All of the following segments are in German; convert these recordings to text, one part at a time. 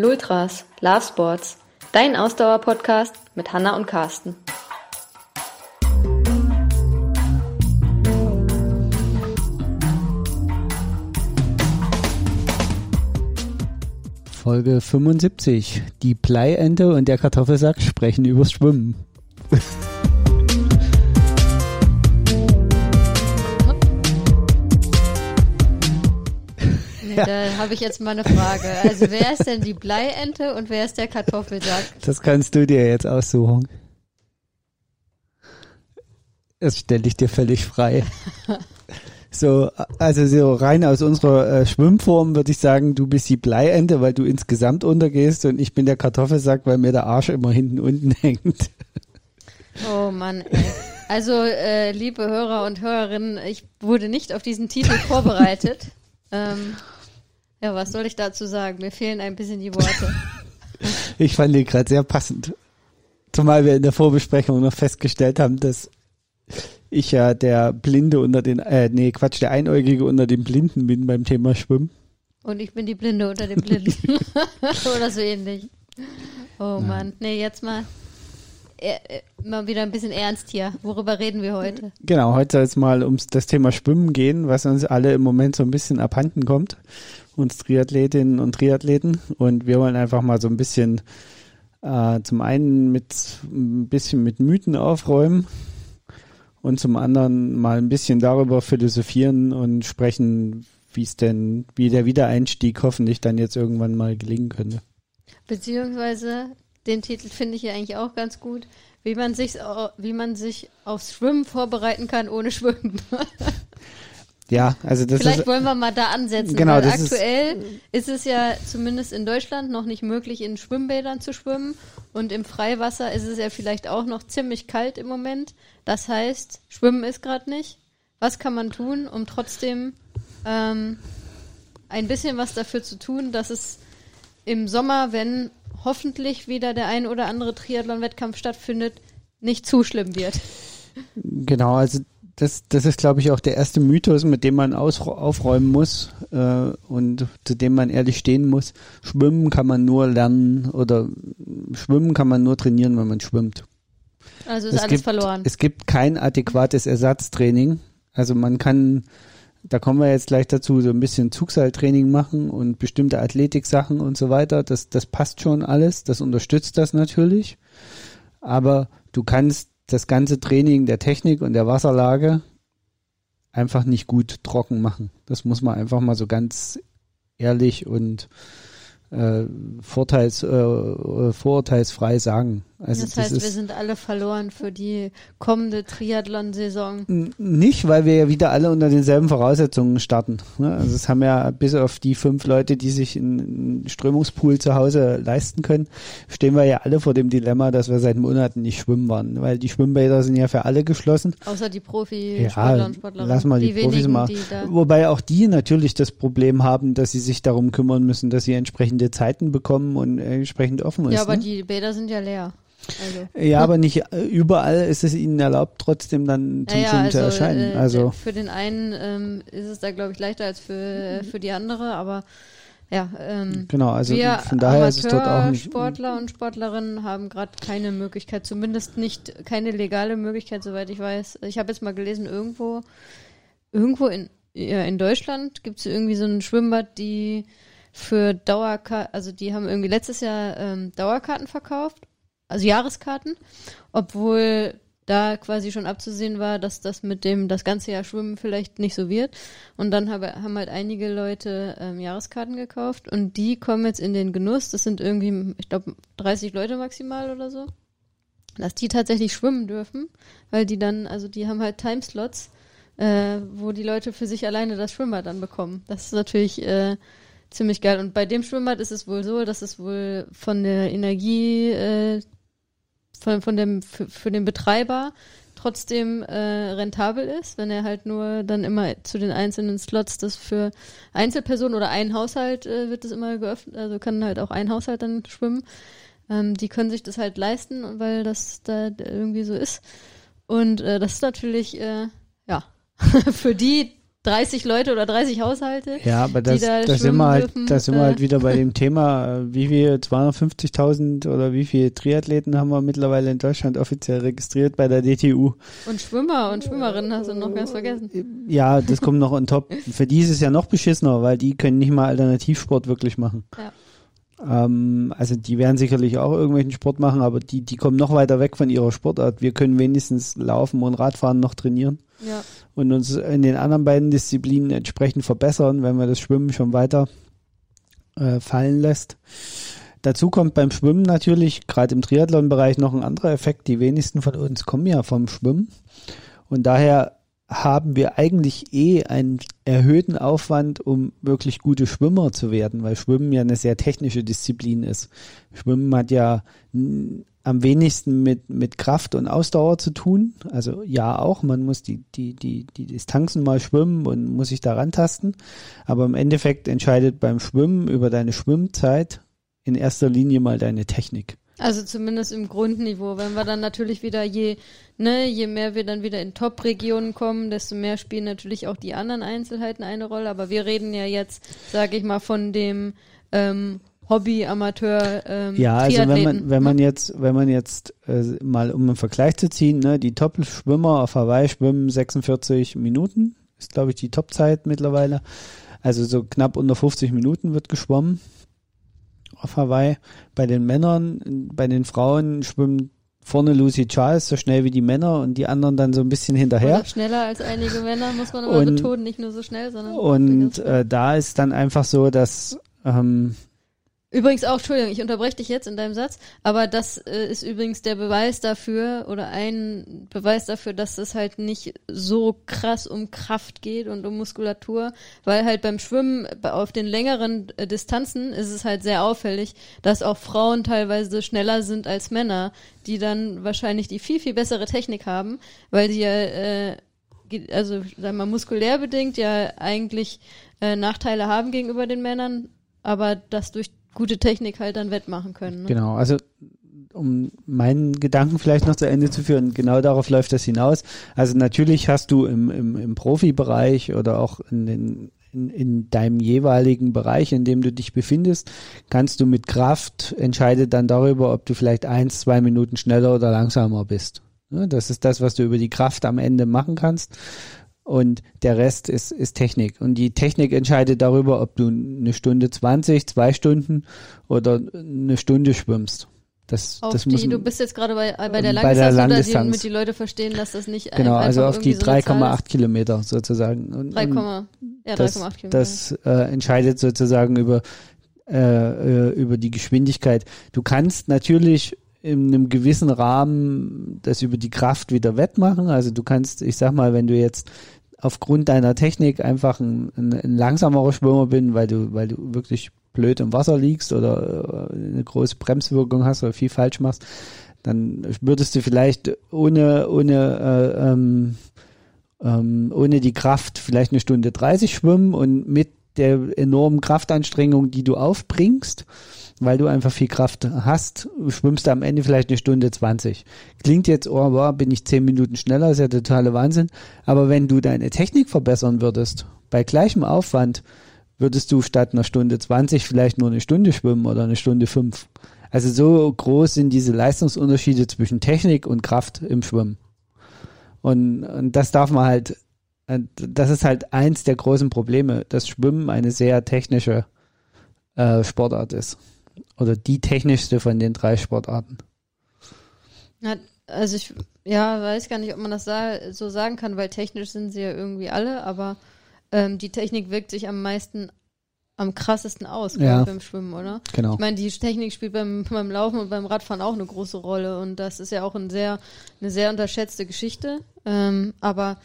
Lultras, Love Sports, dein Ausdauer-Podcast mit Hanna und Carsten. Folge 75. Die Bleiente und der Kartoffelsack sprechen übers Schwimmen. Da habe ich jetzt mal eine Frage. Also wer ist denn die Bleiente und wer ist der Kartoffelsack? Das kannst du dir jetzt aussuchen. Das stelle ich dir völlig frei. So, also so rein aus unserer äh, Schwimmform würde ich sagen, du bist die Bleiente, weil du insgesamt untergehst und ich bin der Kartoffelsack, weil mir der Arsch immer hinten unten hängt. Oh Mann, ey. Also, äh, liebe Hörer und Hörerinnen, ich wurde nicht auf diesen Titel vorbereitet. Ähm, ja, was soll ich dazu sagen? Mir fehlen ein bisschen die Worte. Ich fand den gerade sehr passend. Zumal wir in der Vorbesprechung noch festgestellt haben, dass ich ja der Blinde unter den, äh, nee, Quatsch, der Einäugige unter den Blinden bin beim Thema Schwimmen. Und ich bin die Blinde unter den Blinden. Oder so ähnlich. Oh Mann. Nee, jetzt mal, äh, äh, mal wieder ein bisschen ernst hier. Worüber reden wir heute? Genau, heute soll es mal ums das Thema Schwimmen gehen, was uns alle im Moment so ein bisschen abhanden kommt. Uns Triathletinnen und Triathleten. Und wir wollen einfach mal so ein bisschen äh, zum einen mit ein bisschen mit Mythen aufräumen und zum anderen mal ein bisschen darüber philosophieren und sprechen, wie es denn, wie der Wiedereinstieg hoffentlich dann jetzt irgendwann mal gelingen könnte. Beziehungsweise, den Titel finde ich ja eigentlich auch ganz gut, wie man sich, wie man sich aufs Schwimmen vorbereiten kann ohne Schwimmen. Ja, also das Vielleicht ist wollen wir mal da ansetzen, Genau, weil das ist- aktuell ist, es ja zumindest in Deutschland noch nicht möglich, in Schwimmbädern zu schwimmen und im Freiwasser ist es ja vielleicht auch noch ziemlich kalt im Moment. Das heißt, Schwimmen ist gerade nicht. Was kann man tun, um trotzdem ähm, ein bisschen was dafür zu tun, dass es im Sommer, wenn hoffentlich wieder der ein oder andere Triathlon-Wettkampf stattfindet, nicht zu schlimm wird. Genau, also das, das ist, glaube ich, auch der erste Mythos, mit dem man aus, aufräumen muss äh, und zu dem man ehrlich stehen muss. Schwimmen kann man nur lernen oder schwimmen kann man nur trainieren, wenn man schwimmt. Also ist es alles gibt, verloren. Es gibt kein adäquates Ersatztraining. Also man kann, da kommen wir jetzt gleich dazu, so ein bisschen Zugseiltraining machen und bestimmte Athletiksachen und so weiter. Das, das passt schon alles, das unterstützt das natürlich. Aber du kannst das ganze Training der Technik und der Wasserlage einfach nicht gut trocken machen. Das muss man einfach mal so ganz ehrlich und äh, vorteils, äh, vorurteilsfrei sagen. Also das heißt, wir ist, sind alle verloren für die kommende Triathlon-Saison. Nicht, weil wir ja wieder alle unter denselben Voraussetzungen starten. Ne? Also es haben ja bis auf die fünf Leute, die sich einen Strömungspool zu Hause leisten können, stehen wir ja alle vor dem Dilemma, dass wir seit Monaten nicht schwimmen waren. Weil die Schwimmbäder sind ja für alle geschlossen. Außer die Profi-Sportler Ja, und Sportlerinnen. lass mal die, Profis wenigen, mal. die. Wobei auch die natürlich das Problem haben, dass sie sich darum kümmern müssen, dass sie entsprechende Zeiten bekommen und entsprechend offen ist. Ja, aber ne? die Bäder sind ja leer. Also. ja, aber nicht äh, überall ist es ihnen erlaubt, trotzdem dann zum Ja, Schwimmen ja, zu also, erscheinen. äh, Also für den einen ähm, ist es da, glaube ich, leichter als für, für die andere, aber ja, ähm, Genau, also wir von daher ist es dort auch nicht. Sportler und Sportlerinnen haben gerade keine Möglichkeit, zumindest nicht keine legale Möglichkeit, soweit ich weiß. Ich habe jetzt mal gelesen, irgendwo, irgendwo in, ja, in Deutschland gibt es irgendwie so ein Schwimmbad, die für Dauerkarten, also die haben irgendwie letztes Jahr ähm, Dauerkarten verkauft, also Jahreskarten, obwohl da quasi schon abzusehen war, dass das mit dem das ganze Jahr Schwimmen vielleicht nicht so wird. Und dann habe, haben halt einige Leute ähm, Jahreskarten gekauft und die kommen jetzt in den Genuss, das sind irgendwie, ich glaube, 30 Leute maximal oder so, dass die tatsächlich schwimmen dürfen, weil die dann, also die haben halt Timeslots, äh, wo die Leute für sich alleine das Schwimmbad dann bekommen. Das ist natürlich äh, ziemlich geil. Und bei dem Schwimmbad ist es wohl so, dass es wohl von der Energie, äh, von, von dem, für, für den Betreiber trotzdem äh, rentabel ist, wenn er halt nur dann immer zu den einzelnen Slots das für Einzelpersonen oder ein Haushalt äh, wird das immer geöffnet, also kann halt auch ein Haushalt dann schwimmen. Ähm, die können sich das halt leisten, weil das da irgendwie so ist. Und äh, das ist natürlich, äh, ja, für die 30 Leute oder 30 Haushalte. Ja, aber das, da das sind schwimmen wir halt, das sind wir halt wieder bei dem Thema, äh, wie viel 250.000 oder wie viele Triathleten haben wir mittlerweile in Deutschland offiziell registriert bei der DTU? Und Schwimmer und Schwimmerinnen hast du noch ganz vergessen. Ja, das kommt noch on top. Für die ist es ja noch beschissener, weil die können nicht mal Alternativsport wirklich machen. Ja. Ähm, also die werden sicherlich auch irgendwelchen Sport machen, aber die, die kommen noch weiter weg von ihrer Sportart. Wir können wenigstens Laufen und Radfahren noch trainieren Ja. und uns in den anderen beiden Disziplinen entsprechend verbessern, wenn man das Schwimmen schon weiter äh, fallen lässt. Dazu kommt beim Schwimmen natürlich, gerade im Triathlon-Bereich, noch ein anderer Effekt. Die wenigsten von uns kommen ja vom Schwimmen. Und daher haben wir eigentlich eh einen erhöhten Aufwand, um wirklich gute Schwimmer zu werden, weil Schwimmen ja eine sehr technische Disziplin ist. Schwimmen hat ja am wenigsten mit, mit Kraft und Ausdauer zu tun. Also ja auch, man muss die, die, die, die Distanzen mal schwimmen und muss sich da rantasten. Aber im Endeffekt entscheidet beim Schwimmen über deine Schwimmzeit in erster Linie mal deine Technik. Also zumindest im Grundniveau. Wenn wir dann natürlich wieder je, ne, je mehr wir dann wieder in Top-Regionen kommen, desto mehr spielen natürlich auch die anderen Einzelheiten eine Rolle. Aber wir reden ja jetzt, sage ich mal, von dem ähm, Hobby, Amateur, ähm, Ja, also wenn man, wenn ne? man jetzt, wenn man jetzt äh, mal um einen Vergleich zu ziehen, ne, die Top-Schwimmer auf Hawaii schwimmen 46 Minuten, ist glaube ich die Topzeit mittlerweile. Also so knapp unter 50 Minuten wird geschwommen auf Hawaii. Bei den Männern, bei den Frauen schwimmen vorne Lucy Charles so schnell wie die Männer und die anderen dann so ein bisschen hinterher. Oder schneller als einige Männer, muss man immer Und- betonen, nicht nur so schnell, sondern Und äh, da ist dann einfach so, dass ähm, Übrigens auch, Entschuldigung, ich unterbreche dich jetzt in deinem Satz, aber das äh, ist übrigens der Beweis dafür oder ein Beweis dafür, dass es halt nicht so krass um Kraft geht und um Muskulatur, weil halt beim Schwimmen auf den längeren äh, Distanzen ist es halt sehr auffällig, dass auch Frauen teilweise schneller sind als Männer, die dann wahrscheinlich die viel, viel bessere Technik haben, weil die ja, äh, also sagen wir mal, muskulär bedingt ja eigentlich äh, Nachteile haben gegenüber den Männern, aber das durch gute Technik halt dann wettmachen können. Ne? Genau, also um meinen Gedanken vielleicht noch zu Ende zu führen, genau darauf läuft das hinaus. Also natürlich hast du im, im, im Profibereich oder auch in, den, in, in deinem jeweiligen Bereich, in dem du dich befindest, kannst du mit Kraft entscheidet dann darüber, ob du vielleicht eins, zwei Minuten schneller oder langsamer bist. Ne, Das ist das, was du über die Kraft am Ende machen kannst. Und der Rest ist, ist Technik. Und die Technik entscheidet darüber, ob du eine Stunde 20, zwei Stunden oder eine Stunde schwimmst. Das, Auf das die, du bist jetzt gerade bei, bei der Bei der Langdistanz, oder die, Langdistanz. damit die Leute verstehen, dass das nicht genau, also auf die irgendwie so eine Zahl 3,8 Kilometer sozusagen. Und, ist. 3, und ja, 3,8 das, Kilometer. das äh, entscheidet sozusagen über, äh, äh, über die Geschwindigkeit. Du kannst natürlich in einem gewissen Rahmen das über die Kraft wieder wettmachen. Also du kannst, ich sag mal, wenn du jetzt aufgrund deiner Technik einfach ein, ein, ein langsamerer Schwimmer bin, weil du, weil du wirklich blöd im Wasser liegst oder äh, eine große Bremswirkung hast oder viel falsch machst, dann würdest du vielleicht ohne, ohne, äh, ähm, ähm, ohne die Kraft vielleicht eine Stunde 30 schwimmen und mit der enormen Kraftanstrengung, die du aufbringst, weil du einfach viel Kraft hast, schwimmst du am Ende vielleicht eine Stunde 20. Klingt jetzt, oh, wow, bin ich 10 Minuten schneller, ist ja totale Wahnsinn. Aber wenn du deine Technik verbessern würdest, bei gleichem Aufwand, würdest du statt einer Stunde 20 vielleicht nur eine Stunde schwimmen oder eine Stunde 5. Also so groß sind diese Leistungsunterschiede zwischen Technik und Kraft im Schwimmen. Und, und das darf man halt, das ist halt eins der großen Probleme, dass Schwimmen eine sehr technische äh, Sportart ist. Oder die technischste von den drei Sportarten. Ja, also ich ja, weiß gar nicht, ob man das so sagen kann, weil technisch sind sie ja irgendwie alle, aber ähm, die Technik wirkt sich am meisten, am krassesten aus Ja. beim Schwimmen, oder? Genau. Ich meine, die Technik spielt beim, beim Laufen und beim Radfahren auch eine große Rolle und das ist ja auch ein sehr, eine sehr unterschätzte Geschichte. Ähm, aber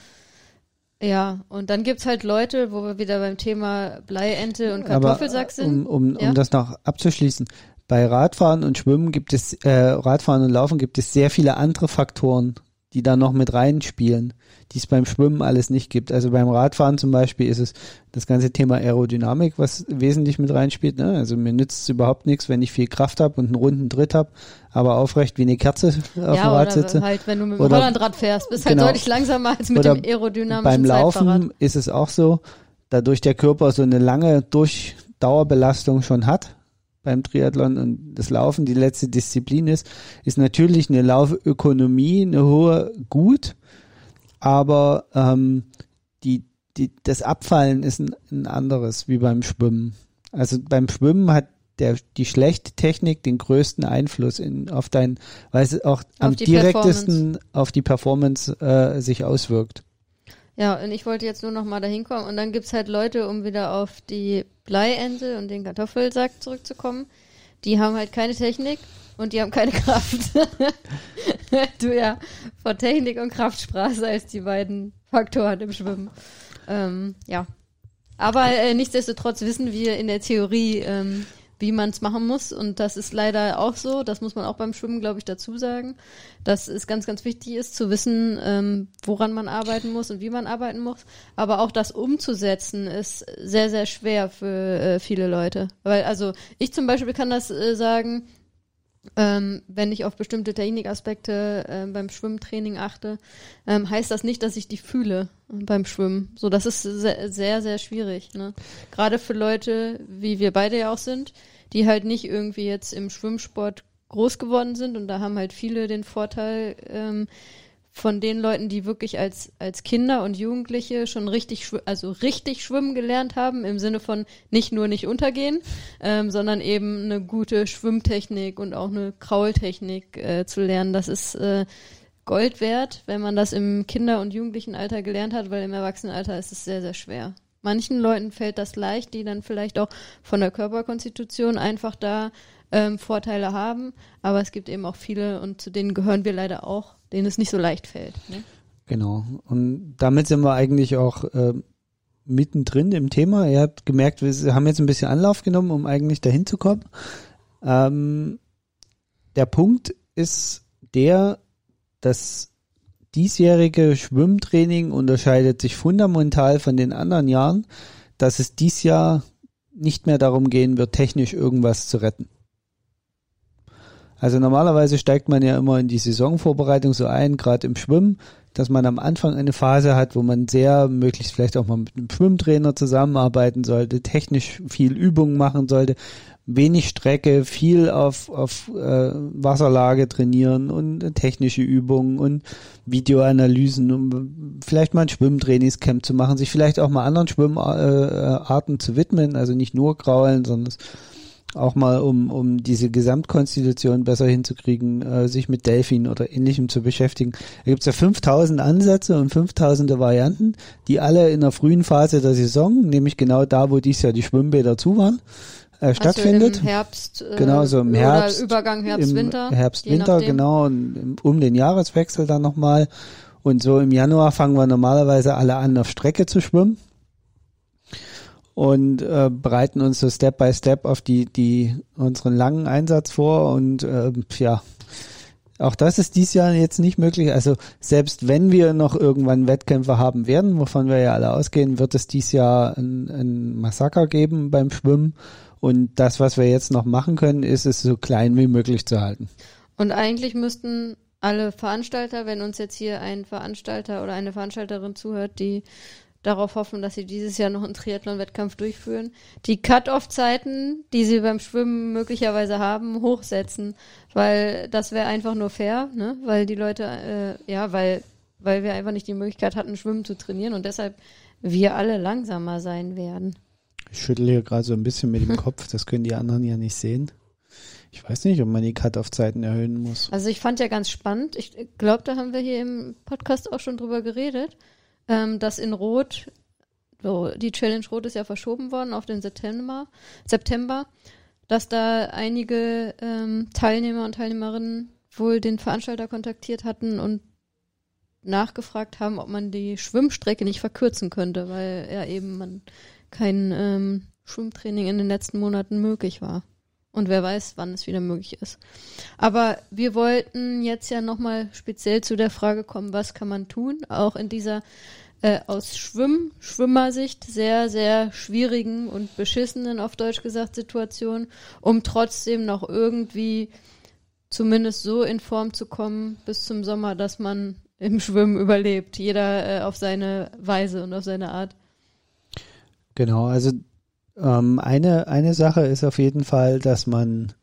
ja, und dann gibt's halt Leute, wo wir wieder beim Thema Bleiente und Kartoffelsack sind. um, um, Ja? um das noch abzuschließen, bei Radfahren und Schwimmen gibt es, äh, Radfahren und Laufen gibt es sehr viele andere Faktoren, die da noch mit reinspielen, die es beim Schwimmen alles nicht gibt. Also beim Radfahren zum Beispiel ist es das ganze Thema Aerodynamik, was wesentlich mit reinspielt. Ne? Also mir nützt es überhaupt nichts, wenn ich viel Kraft habe und einen runden Tritt habe, aber aufrecht wie eine Kerze auf ja, dem Rad sitze. halt, wenn du mit dem Oder- Hollandrad fährst, bist halt genau. deutlich langsamer als mit dem aerodynamischen Beim Zeitfahrrad. Laufen ist es auch so, dadurch der Körper so eine lange Durchdauerbelastung schon hat beim Triathlon und das Laufen die letzte Disziplin ist, ist natürlich eine Laufökonomie, eine hohe gut, aber ähm, die, die, das Abfallen ist ein, ein anderes wie beim Schwimmen. Also beim Schwimmen hat der, die schlechte Technik den größten Einfluss in, auf dein, weil es auch am die direktesten auf die Performance äh, sich auswirkt. Ja, und ich wollte jetzt nur noch mal dahin kommen. Und dann gibt's halt Leute, um wieder auf die Bleiente und den Kartoffelsack zurückzukommen, die haben halt keine Technik und die haben keine Kraft. du ja von Technik und Kraft sprachst als die beiden Faktoren im Schwimmen. Ähm, ja. Aber äh, nichtsdestotrotz wissen wir in der Theorie, ähm, wie man es machen muss. Und das ist leider auch so. Das muss man auch beim Schwimmen, glaube ich, dazu sagen. Dass es ganz, ganz wichtig ist, zu wissen, ähm, woran man arbeiten muss und wie man arbeiten muss. Aber auch das umzusetzen ist sehr, sehr schwer für äh, viele Leute. Weil, also, ich zum Beispiel kann das äh, sagen, ähm, wenn ich auf bestimmte Technikaspekte äh, beim Schwimmtraining achte, ähm, heißt das nicht, dass ich die fühle beim Schwimmen. So, das ist sehr, sehr, sehr schwierig. Ne? Gerade für Leute, wie wir beide ja auch sind, die halt nicht irgendwie jetzt im Schwimmsport groß geworden sind und da haben halt viele den Vorteil, ähm, von den Leuten, die wirklich als, als Kinder und Jugendliche schon richtig, also richtig schwimmen gelernt haben, im Sinne von nicht nur nicht untergehen, ähm, sondern eben eine gute Schwimmtechnik und auch eine Kraultechnik äh, zu lernen. Das ist äh, Gold wert, wenn man das im Kinder- und Jugendlichenalter gelernt hat, weil im Erwachsenenalter ist es sehr, sehr schwer. Manchen Leuten fällt das leicht, die dann vielleicht auch von der Körperkonstitution einfach da ähm, Vorteile haben, aber es gibt eben auch viele und zu denen gehören wir leider auch, denen es nicht so leicht fällt. Ne? Genau. Und damit sind wir eigentlich auch äh, mittendrin im Thema. Ihr habt gemerkt, wir haben jetzt ein bisschen Anlauf genommen, um eigentlich dahin zu kommen. Ähm, der Punkt ist der, das diesjährige Schwimmtraining unterscheidet sich fundamental von den anderen Jahren, dass es dies Jahr nicht mehr darum gehen wird, technisch irgendwas zu retten. Also normalerweise steigt man ja immer in die Saisonvorbereitung so ein, gerade im Schwimmen, dass man am Anfang eine Phase hat, wo man sehr möglichst vielleicht auch mal mit einem Schwimmtrainer zusammenarbeiten sollte, technisch viel Übung machen sollte, wenig Strecke, viel auf, auf äh, Wasserlage trainieren und äh, technische Übungen und Videoanalysen, um vielleicht mal ein Schwimmtrainingscamp zu machen, sich vielleicht auch mal anderen Schwimmarten zu widmen, also nicht nur Kraulen, sondern auch mal um, um diese Gesamtkonstitution besser hinzukriegen, äh, sich mit Delfin oder ähnlichem zu beschäftigen. Da gibt's ja 5000 Ansätze und 5000 Varianten, die alle in der frühen Phase der Saison, nämlich genau da, wo dies Jahr die Schwimmbäder zu waren, äh, stattfindet. Also im Herbst, äh, Genau, so im Herbst, Übergang Herbst-Winter. Im Herbst, je Winter, nachdem. genau, und um den Jahreswechsel dann nochmal. Und so im Januar fangen wir normalerweise alle an, auf Strecke zu schwimmen und äh, bereiten uns so Step by Step auf die, die unseren langen Einsatz vor und äh, ja, auch das ist dies Jahr jetzt nicht möglich. Also selbst wenn wir noch irgendwann Wettkämpfe haben werden, wovon wir ja alle ausgehen, wird es dies Jahr ein, ein Massaker geben beim Schwimmen. Und das, was wir jetzt noch machen können, ist es so klein wie möglich zu halten. Und eigentlich müssten alle Veranstalter, wenn uns jetzt hier ein Veranstalter oder eine Veranstalterin zuhört, die darauf hoffen, dass sie dieses Jahr noch einen Triathlon-Wettkampf durchführen, die Cut-Off-Zeiten, die sie beim Schwimmen möglicherweise haben, hochsetzen, weil das wäre einfach nur fair, ne? Weil die Leute, äh, ja, weil weil wir einfach nicht die Möglichkeit hatten, Schwimmen zu trainieren und deshalb wir alle langsamer sein werden. Ich schüttel hier gerade so ein bisschen mit dem Kopf, das können die anderen ja nicht sehen. Ich weiß nicht, ob man die Cut-Off-Zeiten erhöhen muss. Also ich fand ja ganz spannend, ich glaube, da haben wir hier im Podcast auch schon drüber geredet, ähm, dass in Rot, so, die Challenge Rot ist ja verschoben worden auf den September, September, dass da einige ähm, Teilnehmer und Teilnehmerinnen wohl den Veranstalter kontaktiert hatten und nachgefragt haben, ob man die Schwimmstrecke nicht verkürzen könnte, weil ja eben man kein ähm, Schwimmtraining in den letzten Monaten möglich war. Und wer weiß, wann es wieder möglich ist. Aber wir wollten jetzt ja nochmal speziell zu der Frage kommen, was kann man tun? Auch in dieser äh, aus Schwimm, Schwimmersicht sehr, sehr schwierigen und beschissenen, auf Deutsch gesagt, Situation, um trotzdem noch irgendwie zumindest so in Form zu kommen bis zum Sommer, dass man im Schwimmen überlebt. Jeder äh, auf seine Weise und auf seine Art. Genau, also ähm, eine, eine Sache ist auf jeden Fall, dass man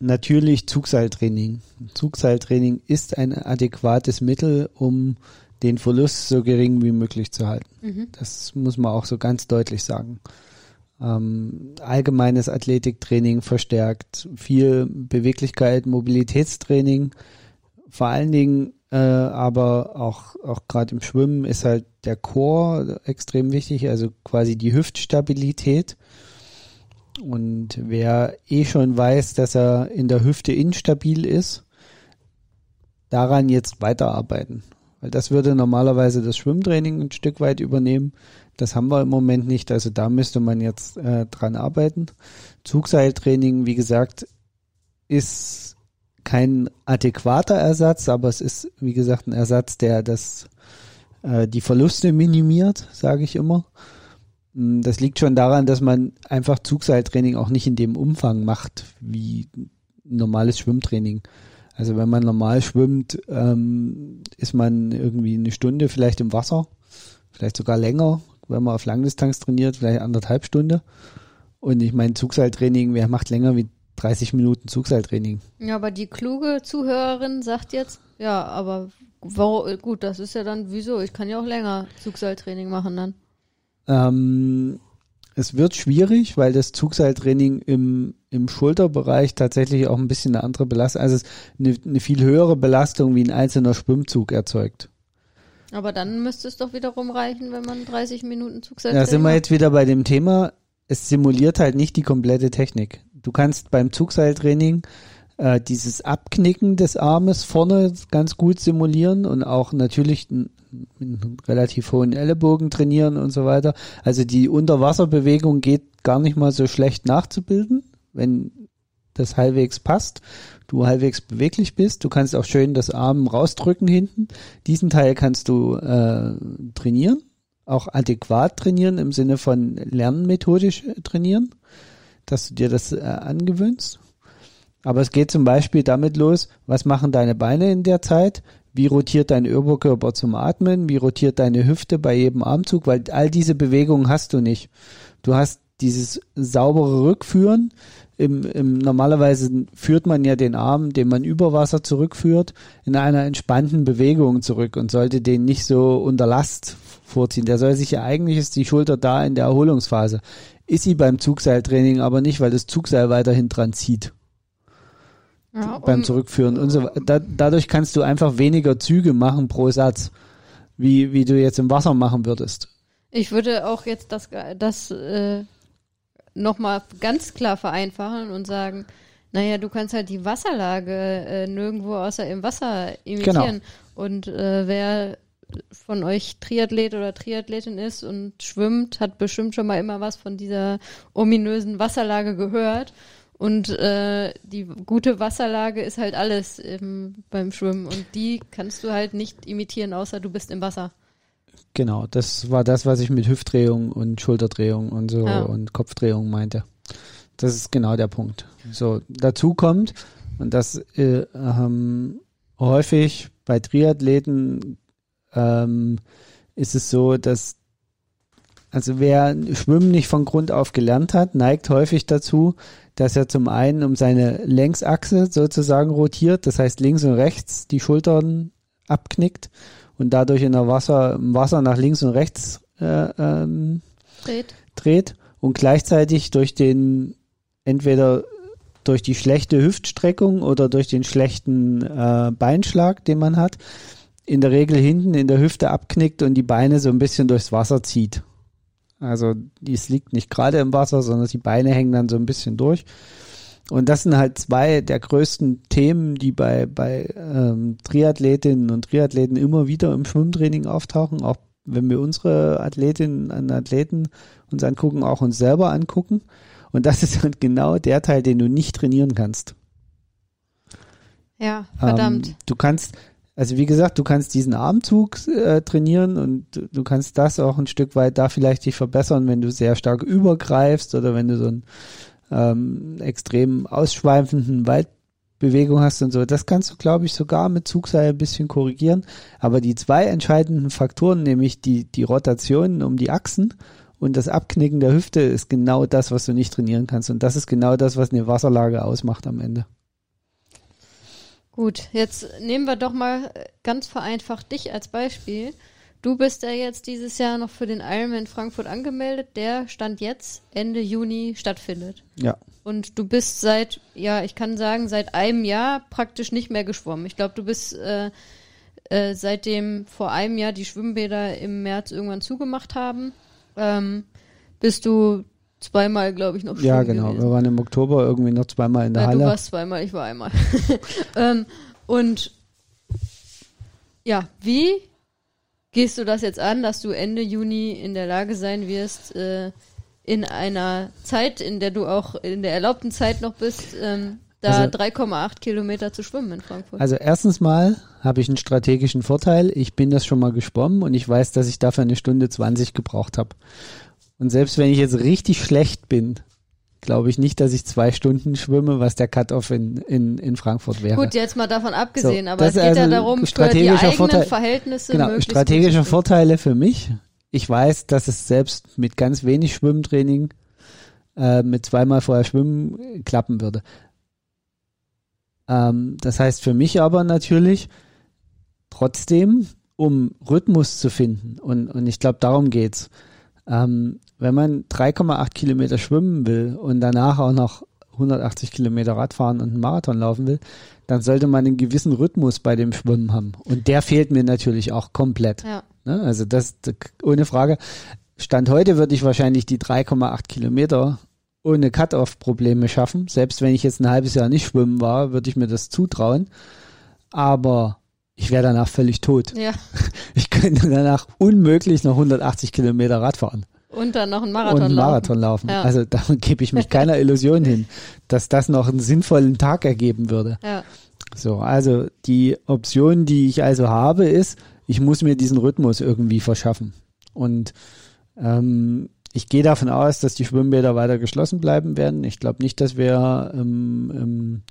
natürlich Zugseiltraining. Zugseiltraining ist ein adäquates Mittel, um den Verlust so gering wie möglich zu halten. Mhm. Das muss man auch so ganz deutlich sagen. Ähm, allgemeines Athletiktraining verstärkt, viel Beweglichkeit, Mobilitätstraining, vor allen Dingen äh, aber auch, auch gerade im Schwimmen ist halt der Chor extrem wichtig, also quasi die Hüftstabilität. Und wer eh schon weiß, dass er in der Hüfte instabil ist, daran jetzt weiterarbeiten. Weil das würde normalerweise das Schwimmtraining ein Stück weit übernehmen. Das haben wir im Moment nicht, also da müsste man jetzt äh, dran arbeiten. Zugseiltraining, wie gesagt, ist kein adäquater Ersatz, aber es ist, wie gesagt, ein Ersatz, der das äh, die Verluste minimiert, sage ich immer. Mm, das liegt schon daran, dass man einfach Zugseiltraining auch nicht in dem Umfang macht wie normales Schwimmtraining. Also wenn man normal schwimmt, ähm, ist man irgendwie eine Stunde vielleicht im Wasser, vielleicht sogar länger, wenn man auf Langdistanz trainiert, vielleicht anderthalb Stunde. Und ich meine, Zugseiltraining, wer macht länger wie 30 Minuten Zugseiltraining. Ja, aber die kluge Zuhörerin sagt jetzt, ja, aber warum, gut, das ist ja dann, wieso? Ich kann ja auch länger Zugseiltraining machen dann. Ähm, es wird schwierig, weil das Zugseiltraining im, im Schulterbereich tatsächlich auch ein bisschen eine andere Belastung, also eine, eine viel höhere Belastung wie ein einzelner Schwimmzug erzeugt. Aber dann müsste es doch wiederum reichen, wenn man 30 Minuten Zugseiltraining Da sind wir jetzt wieder bei dem Thema, es simuliert halt nicht die komplette Technik. Du kannst beim Zugseiltraining äh, dieses Abknicken des Armes vorne ganz gut simulieren und auch natürlich mit einem relativ hohen Ellenbogen trainieren und so weiter. Also die Unterwasserbewegung geht gar nicht mal so schlecht nachzubilden, wenn das halbwegs passt, du halbwegs beweglich bist. Du kannst auch schön das Arm rausdrücken hinten. Diesen Teil kannst du äh, trainieren, auch adäquat trainieren im Sinne von lernmethodisch trainieren dass du dir das äh, angewöhnst. Aber es geht zum Beispiel damit los, was machen deine Beine in der Zeit? Wie rotiert dein Oberkörper zum Atmen? Wie rotiert deine Hüfte bei jedem Armzug? Weil all diese Bewegungen hast du nicht. Du hast dieses saubere Rückführen. Im, im, normalerweise führt man ja den Arm, den man über Wasser zurückführt, in einer entspannten Bewegung zurück und sollte den nicht so unter Last vorziehen. Der soll sich ja eigentlich ist die Schulter da in der Erholungsphase. Ist sie beim Zugseiltraining aber nicht, weil das Zugseil weiterhin dran zieht. Ja, beim Zurückführen und so da, Dadurch kannst du einfach weniger Züge machen pro Satz, wie, wie du jetzt im Wasser machen würdest. Ich würde auch jetzt das, das äh, nochmal ganz klar vereinfachen und sagen, naja, du kannst halt die Wasserlage äh, nirgendwo außer im Wasser imitieren. Genau. Und äh, wer von euch Triathlet oder Triathletin ist und schwimmt, hat bestimmt schon mal immer was von dieser ominösen Wasserlage gehört. Und äh, die gute Wasserlage ist halt alles im, beim Schwimmen. Und die kannst du halt nicht imitieren, außer du bist im Wasser. Genau, das war das, was ich mit Hüftdrehung und Schulterdrehung und so ja. und Kopfdrehung meinte. Das ist genau der Punkt. So, dazu kommt, und das äh, ähm, häufig bei Triathleten ähm, ist es so, dass also wer Schwimmen nicht von Grund auf gelernt hat, neigt häufig dazu, dass er zum einen um seine Längsachse sozusagen rotiert, das heißt links und rechts die Schultern abknickt und dadurch in der Wasser, im Wasser nach links und rechts äh, ähm, dreht. dreht und gleichzeitig durch den entweder durch die schlechte Hüftstreckung oder durch den schlechten äh, Beinschlag, den man hat, in der Regel hinten in der Hüfte abknickt und die Beine so ein bisschen durchs Wasser zieht. Also es liegt nicht gerade im Wasser, sondern die Beine hängen dann so ein bisschen durch. Und das sind halt zwei der größten Themen, die bei, bei ähm, Triathletinnen und Triathleten immer wieder im Schwimmtraining auftauchen. Auch wenn wir unsere Athletinnen und Athleten uns angucken, auch uns selber angucken. Und das ist halt genau der Teil, den du nicht trainieren kannst. Ja, verdammt. Ähm, du kannst, also wie gesagt, du kannst diesen Armzug äh, trainieren und du, kannst das auch ein Stück weit da vielleicht dich verbessern, wenn du sehr stark übergreifst oder wenn du so einen ähm, extrem ausschweifenden Waldbewegung hast und so. Das kannst du, glaube ich, sogar mit Zugseil ein bisschen korrigieren. Aber die zwei entscheidenden Faktoren, nämlich die, die Rotationen um die Achsen und das Abknicken der Hüfte, ist genau das, was du nicht trainieren kannst. Und das ist genau das, was eine Wasserlage ausmacht am Ende. Gut, jetzt nehmen wir doch mal ganz vereinfacht dich als Beispiel. Du bist ja jetzt dieses Jahr noch für den Ironman Frankfurt angemeldet, der Stand jetzt Ende Juni stattfindet. Ja. Und du bist seit, ja, ich kann sagen, seit einem Jahr praktisch nicht mehr geschwommen. Ich glaube, du bist äh, äh, seitdem vor einem Jahr die Schwimmbäder im März irgendwann zugemacht haben, ähm, bist du zweimal, glaube ich, noch Ja, genau. gewesen. Wir waren im Oktober irgendwie noch zweimal in der Ja, Halle. du warst zweimal, ich war einmal. ähm, und ja, wie gehst du das jetzt an, dass du Ende Juni in der Lage sein wirst, äh, in einer Zeit, in der du auch in der erlaubten Zeit noch bist, ähm, da Also- 3,8 Kilometer zu schwimmen in Frankfurt? Also erstens mal habe ich einen strategischen Vorteil. Ich bin das schon mal geschwommen und ich weiß, dass ich dafür eine Stunde 20 gebraucht habe. Und selbst wenn ich jetzt richtig schlecht bin, glaube ich nicht, dass ich zwei Stunden schwimme, was der Cut-Off in, in, in Frankfurt wäre. Gut, jetzt mal davon abgesehen, So, aber es geht ist ja also darum, für die eigenen Vorteil- Verhältnisse genau, strategische. Vorteile für mich. Ich weiß, dass es selbst mit ganz wenig Schwimmtraining äh, mit zweimal vorher Schwimmen klappen würde. Ähm, das heißt für mich aber natürlich trotzdem, um Rhythmus zu finden, und, und ich glaube, darum geht's. Ähm, wenn man 3,8 Kilometer schwimmen will und danach auch noch 180 Kilometer Radfahren und einen Marathon laufen will, dann sollte man einen gewissen Rhythmus bei dem Schwimmen haben. Und der fehlt mir natürlich auch komplett. Ja. Ne? Also das, ohne Frage. Stand heute würde ich wahrscheinlich die 3,8 Kilometer ohne Cut-off-Probleme schaffen. Selbst wenn ich jetzt ein halbes Jahr nicht schwimmen war, würde ich mir das zutrauen. Aber ich wäre danach völlig tot. Ja, Ich könnte danach unmöglich noch 180 Kilometer Rad fahren und dann noch einen Marathon und einen laufen. Marathon laufen. Ja. Also da gebe ich mich keiner Illusion hin, dass das noch einen sinnvollen Tag ergeben würde. Ja. So, also die Option, die ich also habe, ist, ich muss mir diesen Rhythmus irgendwie verschaffen. Und ähm, ich gehe davon aus, dass die Schwimmbäder weiter geschlossen bleiben werden. Ich glaube nicht, dass wir ähm, ähm,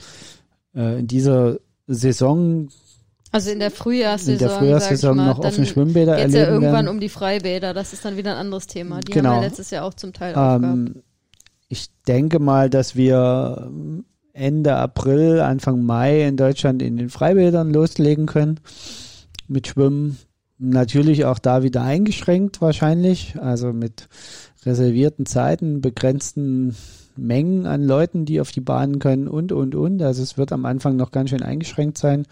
äh, in dieser Saison, Also in der Frühjahrssaison, in der Frühjahrssaison noch offene Schwimmbäder geht's erleben ja irgendwann werden. um die Freibäder, das ist dann wieder ein anderes Thema. Die Genau. haben wir letztes Jahr auch zum Teil. Ähm, ich denke mal, dass wir Ende April, Anfang Mai in Deutschland in den Freibädern loslegen können mit Schwimmen. Natürlich auch da wieder eingeschränkt wahrscheinlich, also mit reservierten Zeiten, begrenzten Mengen an Leuten, die auf die Bahnen können und, und, und. Also es wird am Anfang noch ganz schön eingeschränkt sein.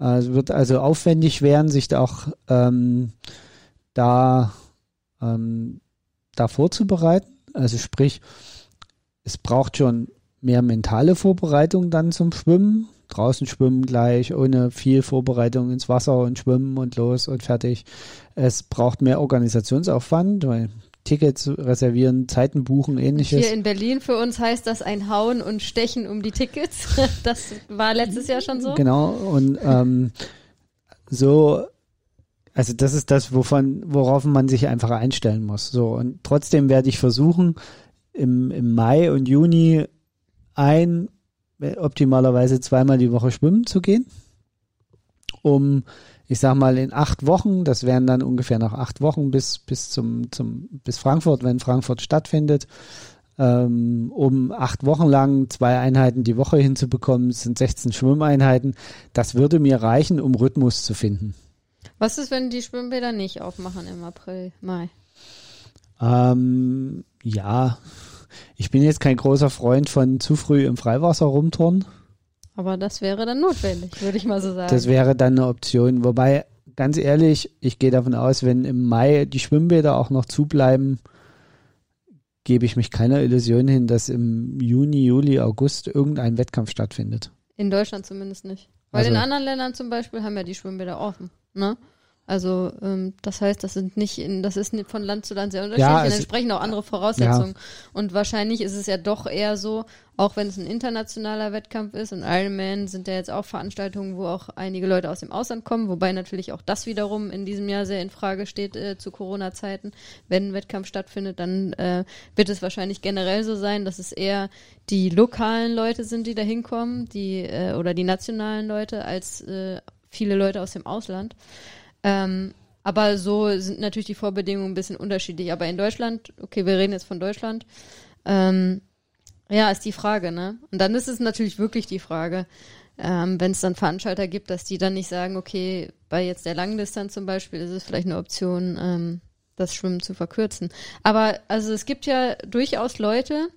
Äh, Es wird also aufwendig werden, sich da auch ähm, da, ähm, da vorzubereiten. Also sprich, es braucht schon mehr mentale Vorbereitung dann zum Schwimmen. Draußen schwimmen gleich, ohne viel Vorbereitung ins Wasser und schwimmen und los und fertig. Es braucht mehr Organisationsaufwand, weil Tickets reservieren, Zeiten buchen, ähnliches. Hier in Berlin für uns heißt das ein Hauen und Stechen um die Tickets. Das war letztes Jahr schon so. Genau, und ähm, so, also das ist das, wovon, worauf man sich einfach einstellen muss. So, und trotzdem werde ich versuchen, im, im Mai und Juni ein, äh, optimalerweise zweimal die Woche schwimmen zu gehen, um, ich sag mal, in acht Wochen, das wären dann ungefähr noch acht Wochen bis, bis zum, zum, bis Frankfurt, wenn Frankfurt stattfindet, ähm, um acht Wochen lang zwei Einheiten die Woche hinzubekommen, sind 16 Schwimmeinheiten. Das würde mir reichen, um Rhythmus zu finden. Was ist, wenn die Schwimmbäder nicht aufmachen im April, Mai? Ähm, ja, ich bin jetzt kein großer Freund von zu früh im Freiwasser rumturnen. Aber das wäre dann notwendig, würde ich mal so sagen. Das wäre dann eine Option. Wobei, ganz ehrlich, ich gehe davon aus, wenn im Mai die Schwimmbäder auch noch zubleiben, gebe ich mich keiner Illusion hin, dass im Juni, Juli, August irgendein Wettkampf stattfindet. in Deutschland zumindest nicht. Weil Also- in anderen Ländern zum Beispiel haben ja die Schwimmbäder offen. Ne? Also ähm, das heißt, das sind nicht, in, das ist von Land zu Land sehr unterschiedlich. Ja, und entsprechend auch andere Voraussetzungen. Und wahrscheinlich ist es ja doch eher so, auch wenn es ein internationaler Wettkampf ist und Ironman sind ja jetzt auch Veranstaltungen, wo auch einige Leute aus dem Ausland kommen, wobei natürlich auch das wiederum in diesem Jahr sehr in Frage steht äh, zu Corona-Zeiten. Wenn ein Wettkampf stattfindet, dann äh, wird es wahrscheinlich generell so sein, dass es eher die lokalen Leute sind, die da hinkommen, die äh, oder die nationalen Leute, als äh, viele Leute aus dem Ausland. Ähm, aber so sind natürlich die Vorbedingungen ein bisschen unterschiedlich. Aber in Deutschland, okay, wir reden jetzt von Deutschland, ähm, ja, ist die Frage, ne? Und dann ist es natürlich wirklich die Frage, ähm, wenn es dann Veranstalter gibt, dass die dann nicht sagen, okay, bei jetzt der Langdistanz zum Beispiel ist es vielleicht eine Option, ähm, das Schwimmen zu verkürzen. Aber also es gibt ja durchaus Leute,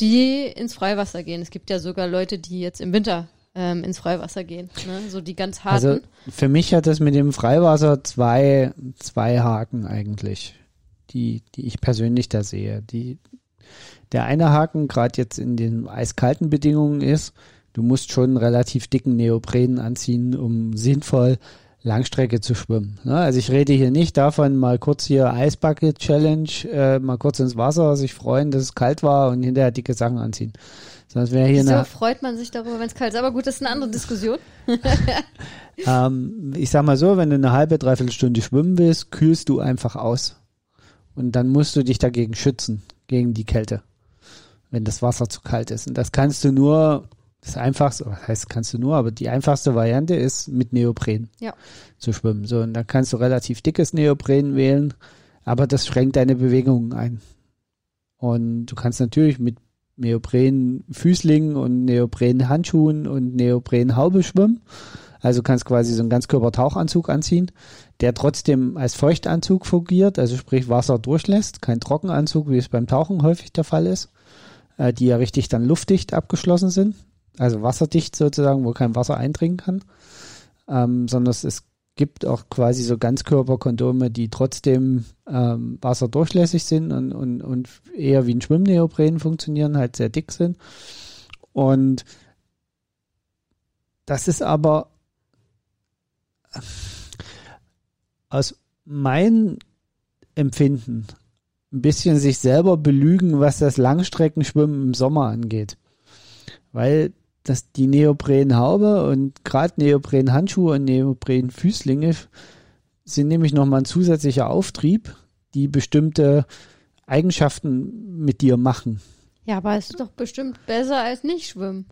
die ins Freiwasser gehen. Es gibt ja sogar Leute, die jetzt im Winter ähm, ins Freiwasser gehen, ne? so die ganz harten. Also für mich hat das mit dem Freiwasser zwei, zwei Haken eigentlich, die, die ich persönlich da sehe. Die, der eine Haken, gerade jetzt in den eiskalten Bedingungen, ist, du musst schon einen relativ dicken Neopren anziehen, um sinnvoll Langstrecke zu schwimmen. Ne? Also ich rede hier nicht davon, mal kurz hier Eisbucket Challenge, äh, mal kurz ins Wasser, sich freuen, dass es kalt war und hinterher dicke Sachen anziehen. Es wäre hier Wieso eine, freut man sich darüber, wenn es kalt ist? Aber gut, das ist eine andere Diskussion. Ähm, ich sag mal so, wenn du eine halbe, dreiviertel Stunde schwimmen willst, kühlst du einfach aus. Und dann musst du dich dagegen schützen, gegen die Kälte, wenn das Wasser zu kalt ist. Und das kannst du nur, das einfachste, was heißt kannst du nur, aber die einfachste Variante ist mit Neopren Ja. zu schwimmen. So, und dann kannst du relativ dickes Neopren wählen, aber das schränkt deine Bewegungen ein. Und du kannst natürlich mit Neopren Füßlingen und Neopren Handschuhen und Neopren Haube schwimmen. Also kannst quasi so einen Ganzkörpertauchanzug anziehen, der trotzdem als Feuchtanzug fungiert, also sprich Wasser durchlässt, kein Trockenanzug, wie es beim Tauchen häufig der Fall ist, äh, die ja richtig dann luftdicht abgeschlossen sind, also wasserdicht sozusagen, wo kein Wasser eindringen kann, ähm, sondern es, gibt auch quasi so Ganzkörperkondome, die trotzdem ähm, wasserdurchlässig sind und, und, und eher wie ein Schwimmneopren funktionieren, halt sehr dick sind. Und das ist aber aus meinem Empfinden ein bisschen sich selber belügen, was das Langstreckenschwimmen im Sommer angeht. Weil das die Neoprenhaube und gerade Neoprenhandschuhe und Neoprenfüßlinge sind nämlich nochmal ein zusätzlicher Auftrieb, die bestimmte Eigenschaften mit dir machen. Ja, aber es ist doch bestimmt besser als nicht schwimmen.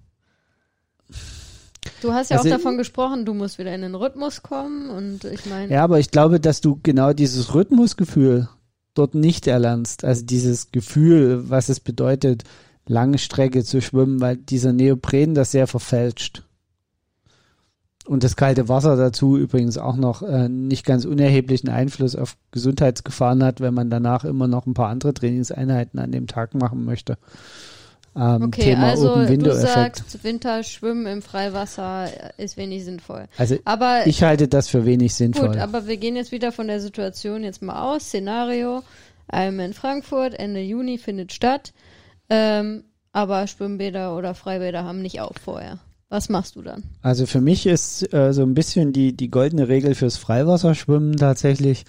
Du hast ja Also- auch davon gesprochen, du musst wieder in den Rhythmus kommen und ich meine, Ja, aber ich glaube, dass du genau dieses Rhythmusgefühl dort nicht erlernst. Also dieses Gefühl, was es bedeutet, lange Strecke zu schwimmen, weil dieser Neopren das sehr verfälscht. Und das kalte Wasser dazu übrigens auch noch äh, nicht ganz unerheblichen Einfluss auf Gesundheitsgefahren hat, wenn man danach immer noch ein paar andere Trainingseinheiten an dem Tag machen möchte. Ähm, okay, Thema also Open du Window Effekt. sagst, Winterschwimmen im Freiwasser ist wenig sinnvoll. Also Aber ich halte das für wenig sinnvoll. gut, aber wir gehen jetzt wieder von der Situation jetzt mal aus. Szenario, Ironman in Frankfurt, Ende Juni findet statt, ähm, aber Schwimmbäder oder Freibäder haben nicht auf vorher. Was machst du dann? Also für mich ist äh, so ein bisschen die, die goldene Regel fürs Freiwasserschwimmen tatsächlich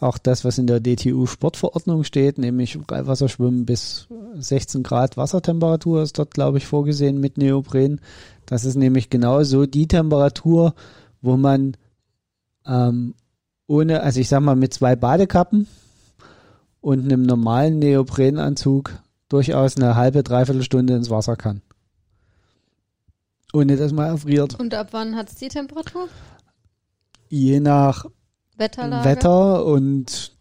auch das, was in der DTU-Sportverordnung steht, nämlich Freiwasserschwimmen bis 16 Grad Wassertemperatur ist dort, glaube ich, vorgesehen mit Neopren. Das ist nämlich genau so die Temperatur, wo man ähm, ohne, also ich sag mal mit zwei Badekappen und einem normalen Neoprenanzug durchaus eine halbe, dreiviertel Stunde ins Wasser kann. Ohne dass man erfriert. Und ab wann hat es die Temperatur? Je nach Wetterlage? Wetter und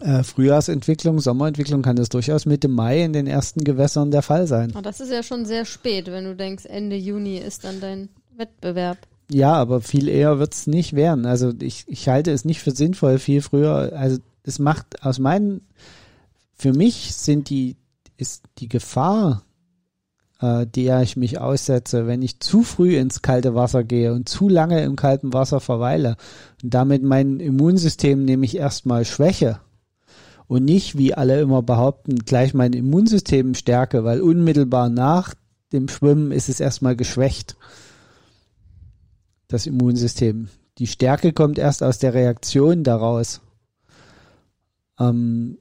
äh, Frühjahrsentwicklung, Sommerentwicklung kann das durchaus Mitte Mai in den ersten Gewässern der Fall sein. Ah, das ist ja schon sehr spät, wenn du denkst, Ende Juni ist dann dein Wettbewerb. Ja, aber viel eher wird's nicht werden. Also ich, ich halte es nicht für sinnvoll, viel früher. Also es macht aus meinen, für mich sind die, ist die Gefahr, äh, der ich mich aussetze, wenn ich zu früh ins kalte Wasser gehe und zu lange im kalten Wasser verweile und damit mein Immunsystem nämlich erstmal schwäche und nicht, wie alle immer behaupten, gleich mein Immunsystem stärke, weil unmittelbar nach dem Schwimmen ist es erstmal geschwächt das Immunsystem. die Stärke kommt erst aus der Reaktion daraus. Ähm,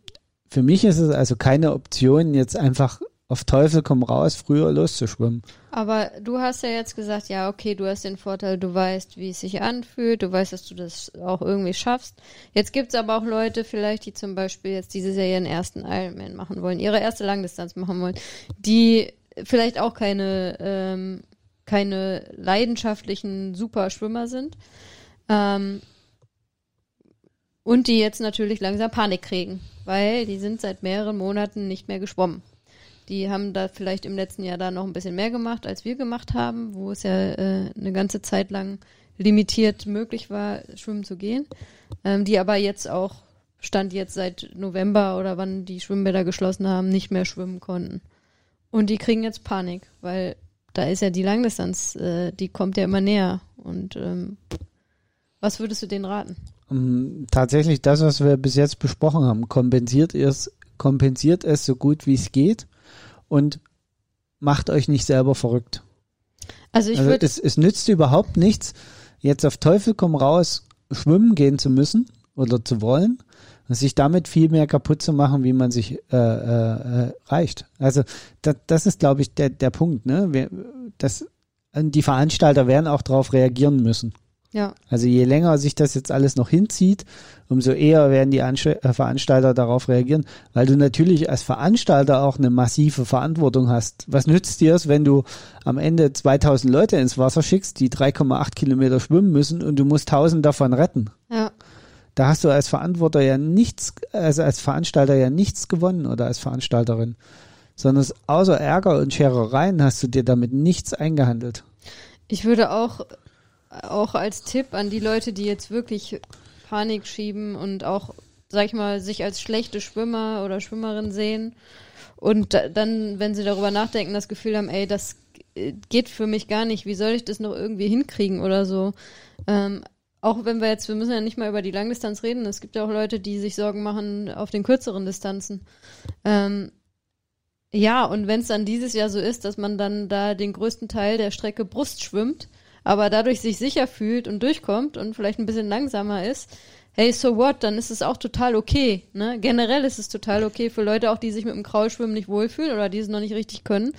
für mich ist es also keine Option, jetzt einfach auf Teufel komm raus, früher loszuschwimmen. Aber du hast ja jetzt gesagt, ja, okay, du hast den Vorteil, du weißt, wie es sich anfühlt, du weißt, dass du das auch irgendwie schaffst. Jetzt gibt's aber auch Leute vielleicht, die zum Beispiel jetzt dieses Jahr ihren ersten Ironman machen wollen, ihre erste Langdistanz machen wollen, die vielleicht auch keine, ähm, keine leidenschaftlichen Superschwimmer sind. Ähm, und die jetzt natürlich langsam Panik kriegen, weil die sind seit mehreren Monaten nicht mehr geschwommen. Die haben da vielleicht im letzten Jahr da noch ein bisschen mehr gemacht, als wir gemacht haben, wo es ja äh, eine ganze Zeit lang limitiert möglich war, schwimmen zu gehen. Ähm, die aber jetzt auch, stand jetzt seit November oder wann die Schwimmbäder geschlossen haben, nicht mehr schwimmen konnten. Und die kriegen jetzt Panik, weil da ist ja die Langdistanz, äh, die kommt ja immer näher. Und ähm, was würdest du denen raten? Um, tatsächlich das, was wir bis jetzt besprochen haben, kompensiert es, kompensiert es so gut wie es geht und macht euch nicht selber verrückt. Also ich Also würde, es, es nützt überhaupt nichts, jetzt auf Teufel komm raus schwimmen gehen zu müssen oder zu wollen und sich damit viel mehr kaputt zu machen, wie man sich äh, äh, äh, reicht. Also das, das ist, glaube ich, der, der Punkt. Ne? Wir, das, die Veranstalter werden auch darauf reagieren müssen. Ja, Also je länger sich das jetzt alles noch hinzieht, umso eher werden die Ansch- äh, Veranstalter darauf reagieren, weil du natürlich als Veranstalter auch eine massive Verantwortung hast. Was nützt dir es, wenn du am Ende 2000 Leute ins Wasser schickst, die 3,8 Kilometer schwimmen müssen und du musst 1000 davon retten? ja. Da hast du als Verantworter ja nichts, also als Veranstalter ja nichts gewonnen oder als Veranstalterin, sondern außer Ärger und Scherereien hast du dir damit nichts eingehandelt. Ich würde auch, auch als Tipp an die Leute, die jetzt wirklich Panik schieben und auch, sag ich mal, sich als schlechte Schwimmer oder Schwimmerin sehen und da, dann, wenn sie darüber nachdenken, das Gefühl haben, ey, das geht für mich gar nicht, wie soll ich das noch irgendwie hinkriegen oder so. Ähm, auch wenn wir jetzt, wir müssen ja nicht mal über die Langdistanz reden, es gibt ja auch Leute, die sich Sorgen machen auf den kürzeren Distanzen. Ähm, ja, und wenn es dann dieses Jahr so ist, dass man dann da den größten Teil der Strecke Brust schwimmt, aber dadurch sich sicher fühlt und durchkommt und vielleicht ein bisschen langsamer ist, hey, so what, dann ist es auch total okay. Ne? Generell ist es total okay für Leute auch, die sich mit dem Kraulschwimmen nicht wohlfühlen oder die es noch nicht richtig können,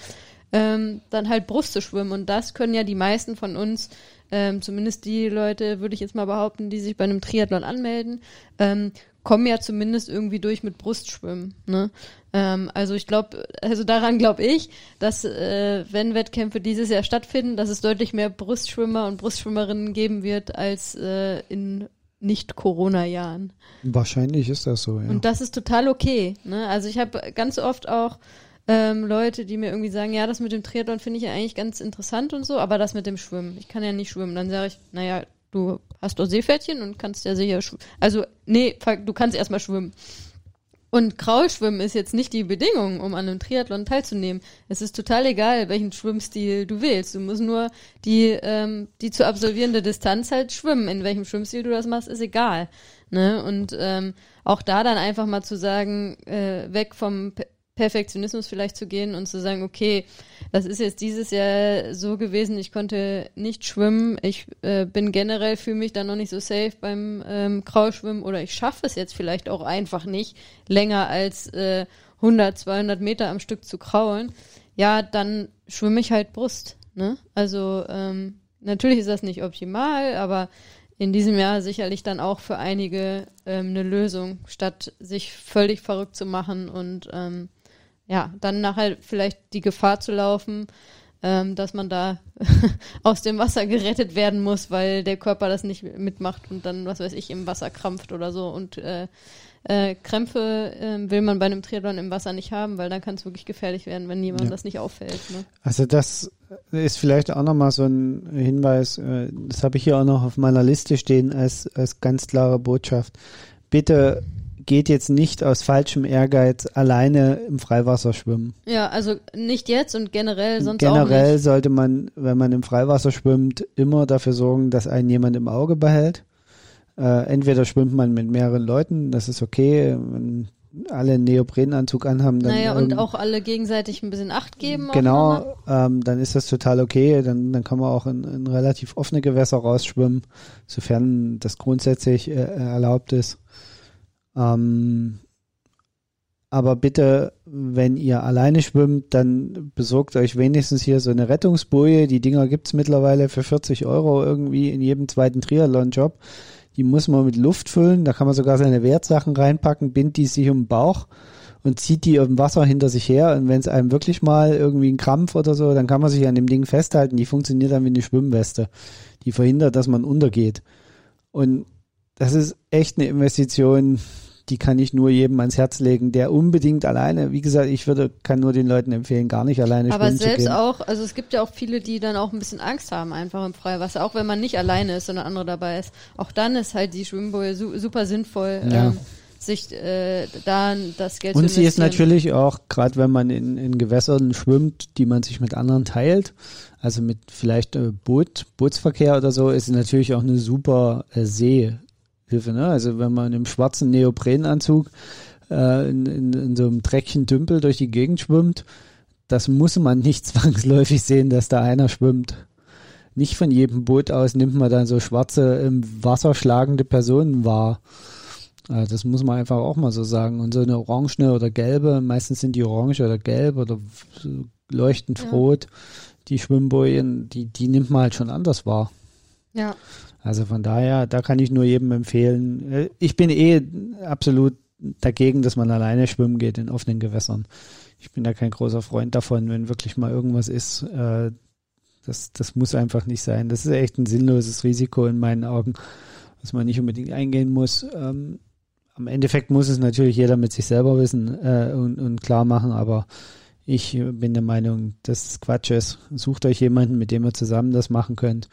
ähm, dann halt Brust zu schwimmen. Und das können ja die meisten von uns, ähm, zumindest die Leute, würde ich jetzt mal behaupten, die sich bei einem Triathlon anmelden, ähm, kommen ja zumindest irgendwie durch mit Brustschwimmen. Ne? Ähm, also ich glaube, also daran glaube ich, dass äh, wenn Wettkämpfe dieses Jahr stattfinden, dass es deutlich mehr Brustschwimmer und Brustschwimmerinnen geben wird als äh, in nicht-Corona-Jahren. Wahrscheinlich ist das so, ja. Und das ist total okay. Ne? Also ich habe ganz oft auch ähm, Leute, die mir irgendwie sagen, ja, das mit dem Triathlon finde ich ja eigentlich ganz interessant und so, aber das mit dem Schwimmen, ich kann ja nicht schwimmen. Dann sage ich, naja, du hast doch Seepferdchen und kannst ja sicher schwimmen. Also, nee, du kannst erstmal schwimmen. Und Kraulschwimmen ist jetzt nicht die Bedingung, um an einem Triathlon teilzunehmen. Es ist total egal, welchen Schwimmstil du wählst. Du musst nur die, ähm, die zu absolvierende Distanz halt schwimmen. In welchem Schwimmstil du das machst, ist egal. Ne? Und ähm, auch da dann einfach mal zu sagen, äh, weg vom Perfektionismus vielleicht zu gehen und zu sagen, okay, das ist jetzt dieses Jahr so gewesen, ich konnte nicht schwimmen, ich äh, bin generell, fühle mich da noch nicht so safe beim ähm, Kraulschwimmen oder ich schaffe es jetzt vielleicht auch einfach nicht, länger als äh, 100, 200 Meter am Stück zu kraulen, ja, dann schwimme ich halt Brust. Ne? Also ähm, natürlich ist das nicht optimal, aber in diesem Jahr sicherlich dann auch für einige ähm, eine Lösung, statt sich völlig verrückt zu machen und ähm, ja, dann nachher vielleicht die Gefahr zu laufen, ähm, dass man da aus dem Wasser gerettet werden muss, weil der Körper das nicht mitmacht und dann, was weiß ich, im Wasser krampft oder so. Und äh, äh, Krämpfe äh, will man bei einem Triathlon im Wasser nicht haben, weil dann kann es wirklich gefährlich werden, wenn jemand Ja. das nicht auffällt. Ne? Also das ist vielleicht auch nochmal so ein Hinweis, äh, das habe ich hier auch noch auf meiner Liste stehen als, als ganz klare Botschaft. Bitte geht jetzt nicht aus falschem Ehrgeiz alleine im Freiwasser schwimmen. Ja, also nicht jetzt und generell sonst auch Generell sollte man, wenn man im Freiwasser schwimmt, immer dafür sorgen, dass einen jemand im Auge behält. Äh, entweder schwimmt man mit mehreren Leuten, das ist okay, man alle einen Neoprenanzug anhaben, dann naja, und auch alle gegenseitig ein bisschen Acht geben. Genau, ähm, dann ist das total okay. Dann, dann kann man auch in, in relativ offene Gewässer rausschwimmen, sofern das grundsätzlich äh, erlaubt ist. Ähm, aber bitte, wenn ihr alleine schwimmt, dann besorgt euch wenigstens hier so eine Rettungsboje. Die Dinger gibt's mittlerweile für 40 Euro irgendwie in jedem zweiten Triathlon-Job. Die muss man mit Luft füllen. Da kann man sogar seine Wertsachen reinpacken, bindet die sich um den Bauch und zieht die im Wasser hinter sich her. Und wenn es einem wirklich mal irgendwie ein Krampf oder so, dann kann man sich an dem Ding festhalten. Die funktioniert dann wie eine Schwimmweste. Die verhindert, dass man untergeht. Und das ist echt eine Investition, die kann ich nur jedem ans Herz legen, der unbedingt alleine, wie gesagt, ich würde, kann nur den Leuten empfehlen, gar nicht alleine Aber schwimmen zu selbst gehen. auch, also es gibt ja auch viele, die dann auch ein bisschen Angst haben, einfach im Freiwasser, auch wenn man nicht alleine ist, sondern andere dabei ist. Auch dann ist halt die Schwimmboje su super sinnvoll, Ja. ähm, sich äh, da das Geld Und sie ist natürlich auch, gerade wenn man in, in Gewässern schwimmt, die man sich mit anderen teilt, also mit vielleicht äh, Boot, Bootsverkehr oder so, ist sie natürlich auch eine super äh, Seehilfe. Ne? Also wenn man im schwarzen Neoprenanzug äh, in, in, in so einem Dreckchen Dümpel durch die Gegend schwimmt, das muss man nicht zwangsläufig sehen, dass da einer schwimmt. Nicht von jedem Boot aus nimmt man dann so schwarze im Wasser schlagende Personen wahr. Äh, Das muss man einfach auch mal so sagen. Und so eine orangene oder gelbe, meistens sind die orange oder gelb oder leuchtend Ja. rot, die Schwimmbojen, die, die nimmt man halt schon anders wahr. Ja, Also von daher, da kann ich nur jedem empfehlen. Äh, Ich bin eh absolut dagegen, dass man alleine schwimmen geht in offenen Gewässern. Ich bin da kein großer Freund davon, wenn wirklich mal irgendwas ist. Äh, das, das muss einfach nicht sein. Das ist echt ein sinnloses Risiko in meinen Augen, was man nicht unbedingt eingehen muss. Ähm, am Endeffekt muss es natürlich jeder mit sich selber wissen äh, und, und klar machen, aber ich bin der Meinung, dass es Quatsch ist. Sucht euch jemanden, mit dem ihr zusammen das machen könnt.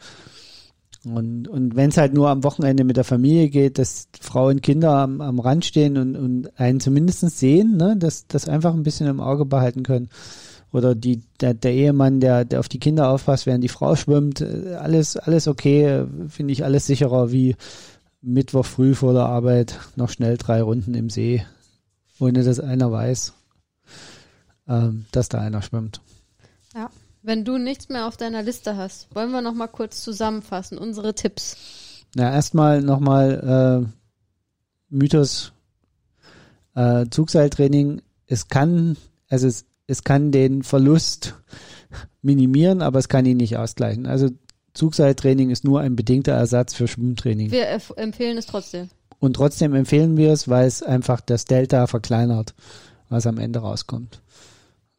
Und, und wenn es halt nur am Wochenende mit der Familie geht, dass Frau und Kinder am, am Rand stehen und, und einen zumindest sehen, ne, dass das einfach ein bisschen im Auge behalten können. Oder die, der, der Ehemann, der, der auf die Kinder aufpasst, während die Frau schwimmt, äh, alles, alles okay, finde ich alles sicherer wie Mittwoch früh vor der Arbeit noch schnell drei Runden im See, ohne dass einer weiß, ähm, dass da einer schwimmt. Wenn du nichts mehr auf deiner Liste hast, wollen wir noch mal kurz zusammenfassen, unsere Tipps. Na, erstmal nochmal äh, Mythos äh, Zugseiltraining. Es kann, also es, es kann den Verlust minimieren, aber es kann ihn nicht ausgleichen. Also Zugseiltraining ist nur ein bedingter Ersatz für Schwimmtraining. Wir empfehlen es trotzdem. Und trotzdem empfehlen wir es, weil es einfach das Delta verkleinert, was am Ende rauskommt.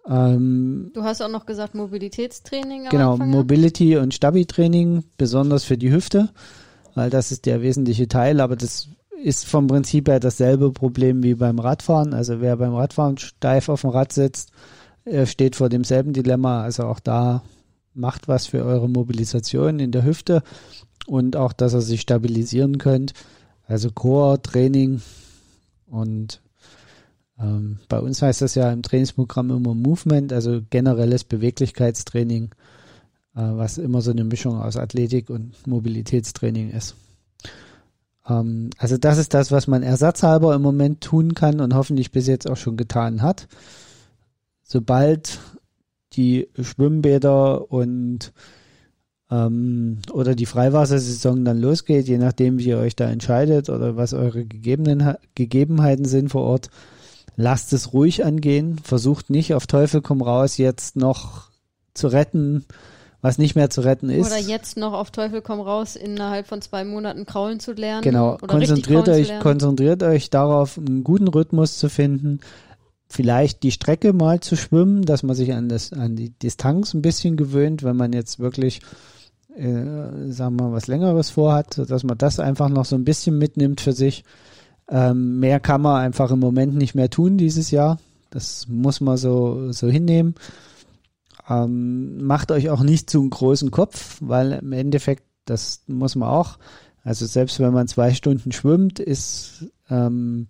Ähm, Du hast auch noch gesagt Mobilitätstraining Genau, Anfang. ne? Mobility und Stabi-Training, besonders für die Hüfte, weil das ist der wesentliche Teil, aber das ist vom Prinzip her dasselbe Problem wie beim Radfahren. Also wer beim Radfahren steif auf dem Rad sitzt, äh, steht vor demselben Dilemma. Also auch da macht was für eure Mobilisation in der Hüfte und auch, dass ihr sich stabilisieren könnt. Also Core-Training und ähm, bei uns heißt das ja im Trainingsprogramm immer Movement, also generelles Beweglichkeitstraining, äh, was immer so eine Mischung aus Athletik und Mobilitätstraining ist. Ähm, also das ist das, was man ersatzhalber im Moment tun kann und hoffentlich bis jetzt auch schon getan hat. Sobald die Schwimmbäder und ähm, oder die Freiwassersaison dann losgeht, je nachdem, wie ihr euch da entscheidet oder was eure Gegebenen, Gegebenheiten sind vor Ort, lasst es ruhig angehen, versucht nicht auf Teufel komm raus jetzt noch zu retten, was nicht mehr zu retten ist. Oder jetzt noch auf Teufel komm raus innerhalb von zwei Monaten kraulen zu lernen. Genau, konzentriert euch, konzentriert euch darauf, einen guten Rhythmus zu finden. Vielleicht die Strecke mal zu schwimmen, dass man sich an das, an die Distanz ein bisschen gewöhnt, wenn man jetzt wirklich, äh, sagen wir mal, was längeres vorhat, dass man das einfach noch so ein bisschen mitnimmt für sich. Ähm, mehr kann man einfach im Moment nicht mehr tun dieses Jahr. Das muss man so, so hinnehmen. Ähm, macht euch auch nicht zu einen großen Kopf, weil im Endeffekt, das muss man auch, also selbst wenn man zwei Stunden schwimmt, ist ähm,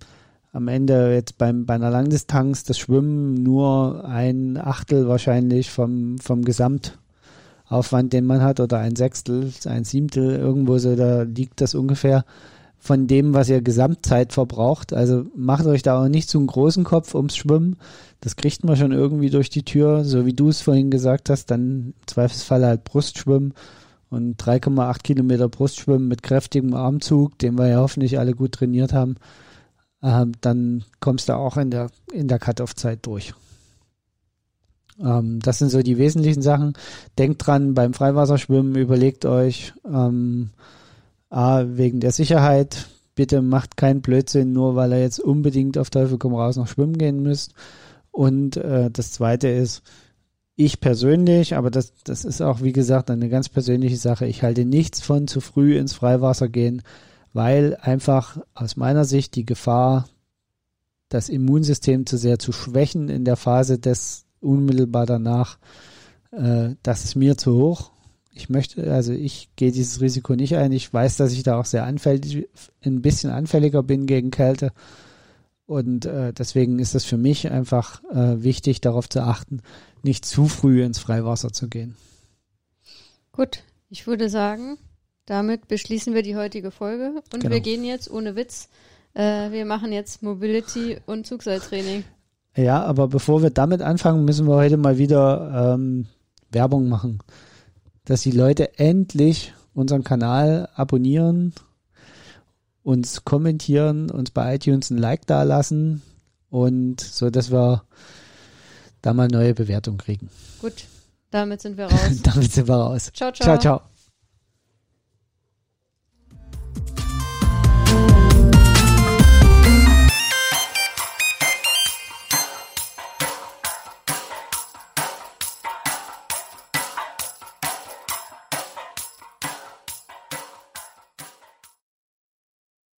am Ende jetzt beim, bei einer Langdistanz das Schwimmen nur ein Achtel wahrscheinlich vom, vom Gesamtaufwand, den man hat, oder ein Sechstel, ein Siebtel, irgendwo so, da liegt das ungefähr. Von dem, was ihr Gesamtzeit verbraucht. Also macht euch da auch nicht so einen großen Kopf ums Schwimmen. Das kriegt man schon irgendwie durch die Tür, so wie du es vorhin gesagt hast, dann im Zweifelsfall halt Brustschwimmen und 3,8 Kilometer Brustschwimmen mit kräftigem Armzug, den wir ja hoffentlich alle gut trainiert haben. Ähm, dann kommst du auch in der, in der Cut-Off-Zeit durch. Ähm, das sind so die wesentlichen Sachen. Denkt dran, beim Freiwasserschwimmen überlegt euch, ähm, A, wegen der Sicherheit, bitte macht keinen Blödsinn, nur weil ihr jetzt unbedingt auf Teufel komm raus noch schwimmen gehen müsst. Und äh, das zweite ist, ich persönlich, aber das, das ist auch, wie gesagt, eine ganz persönliche Sache. Ich halte nichts von zu früh ins Freiwasser gehen, weil einfach aus meiner Sicht die Gefahr, das Immunsystem zu sehr zu schwächen in der Phase des unmittelbar danach, äh, das ist mir zu hoch. Ich möchte, also ich gehe dieses Risiko nicht ein. Ich weiß, dass ich da auch sehr anfällig, ein bisschen anfälliger bin gegen Kälte. Und äh, deswegen ist es für mich einfach äh, wichtig, darauf zu achten, nicht zu früh ins Freiwasser zu gehen. Gut, ich würde sagen, damit beschließen wir die heutige Folge und Genau. wir gehen jetzt ohne Witz. Äh, wir machen jetzt Mobility und Zugseiltraining. Ja, aber bevor wir damit anfangen, müssen wir heute mal wieder ähm, Werbung machen dass die Leute endlich unseren Kanal abonnieren, uns kommentieren, uns bei iTunes ein Like dalassen und so, dass wir da mal neue Bewertungen kriegen. Gut, damit sind wir raus. damit sind wir raus. Ciao, ciao. Ciao, ciao.